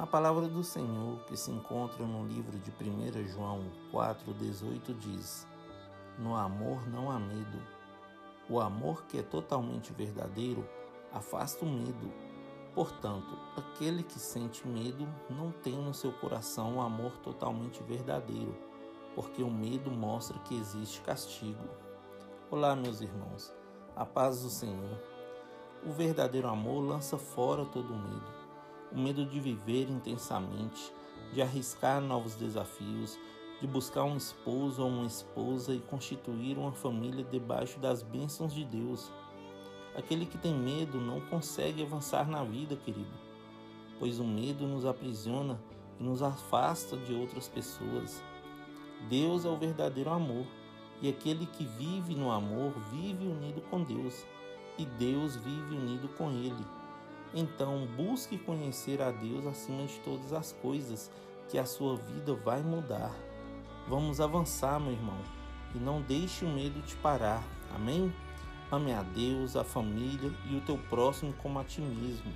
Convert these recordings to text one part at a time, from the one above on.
A palavra do Senhor, que se encontra no livro de 1 João 4,18, diz: No amor não há medo. O amor que é totalmente verdadeiro afasta o medo. Portanto, aquele que sente medo não tem no seu coração o amor totalmente verdadeiro, porque o medo mostra que existe castigo. Olá, meus irmãos, a paz do Senhor. O verdadeiro amor lança fora todo medo o medo de viver intensamente, de arriscar novos desafios, de buscar um esposo ou uma esposa e constituir uma família debaixo das bênçãos de Deus. Aquele que tem medo não consegue avançar na vida, querido, pois o medo nos aprisiona e nos afasta de outras pessoas. Deus é o verdadeiro amor, e aquele que vive no amor vive unido com Deus, e Deus vive unido com ele. Então, busque conhecer a Deus acima de todas as coisas, que a sua vida vai mudar. Vamos avançar, meu irmão, e não deixe o medo te parar. Amém? Ame a Deus, a família e o teu próximo como a ti mesmo.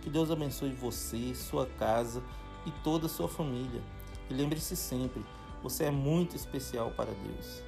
Que Deus abençoe você, sua casa e toda a sua família. E lembre-se sempre, você é muito especial para Deus.